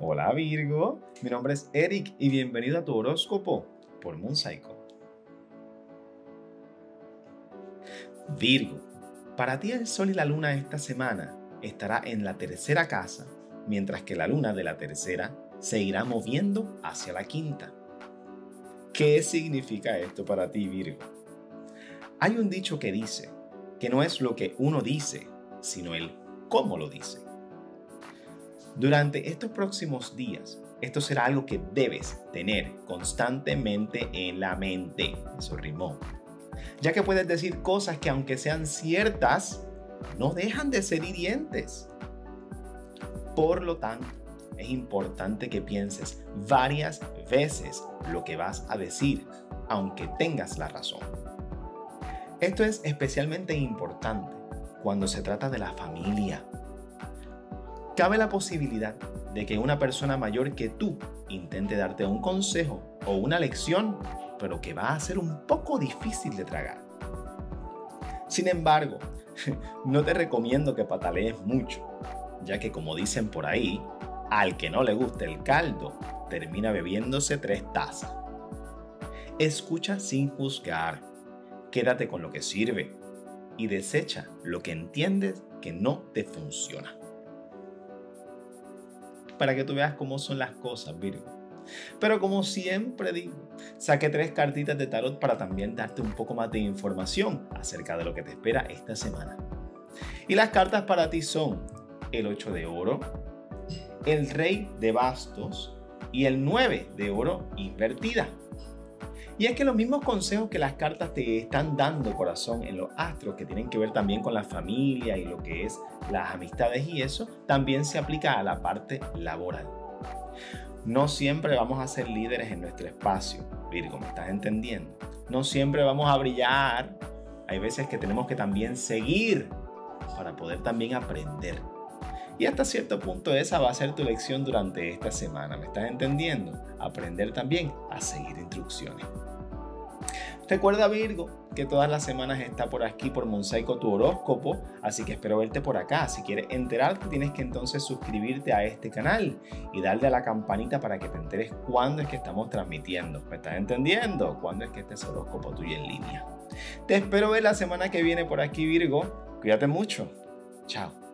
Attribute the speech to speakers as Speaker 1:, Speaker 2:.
Speaker 1: Hola Virgo, mi nombre es Eric y bienvenido a tu horóscopo por Moon Virgo, para ti el Sol y la Luna esta semana estará en la tercera casa, mientras que la Luna de la tercera se irá moviendo hacia la quinta. ¿Qué significa esto para ti, Virgo? Hay un dicho que dice que no es lo que uno dice, sino el cómo lo dice. Durante estos próximos días, esto será algo que debes tener constantemente en la mente. Eso rimó. Ya que puedes decir cosas que aunque sean ciertas, no dejan de ser hirientes. Por lo tanto, es importante que pienses varias veces lo que vas a decir, aunque tengas la razón. Esto es especialmente importante cuando se trata de la familia. Cabe la posibilidad de que una persona mayor que tú intente darte un consejo o una lección, pero que va a ser un poco difícil de tragar. Sin embargo, no te recomiendo que patalees mucho, ya que como dicen por ahí, al que no le guste el caldo, termina bebiéndose tres tazas. Escucha sin juzgar, quédate con lo que sirve y desecha lo que entiendes que no te funciona. Para que tú veas cómo son las cosas, Virgo. Pero como siempre digo, saqué tres cartitas de tarot para también darte un poco más de información acerca de lo que te espera esta semana. Y las cartas para ti son el 8 de oro, el rey de bastos y el 9 de oro invertida. Y es que los mismos consejos que las cartas te están dando, corazón, en los astros, que tienen que ver también con la familia y lo que es las amistades y eso, también se aplica a la parte laboral. No siempre vamos a ser líderes en nuestro espacio, Virgo, ¿me estás entendiendo? No siempre vamos a brillar. Hay veces que tenemos que también seguir para poder también aprender. Y hasta cierto punto esa va a ser tu lección durante esta semana, ¿me estás entendiendo? Aprender también a seguir instrucciones. Recuerda Virgo que todas las semanas está por aquí por Monsaico tu horóscopo, así que espero verte por acá. Si quieres enterarte tienes que entonces suscribirte a este canal y darle a la campanita para que te enteres cuándo es que estamos transmitiendo. ¿Me estás entendiendo? ¿Cuándo es que este es horóscopo tuyo en línea? Te espero ver la semana que viene por aquí Virgo. Cuídate mucho. Chao.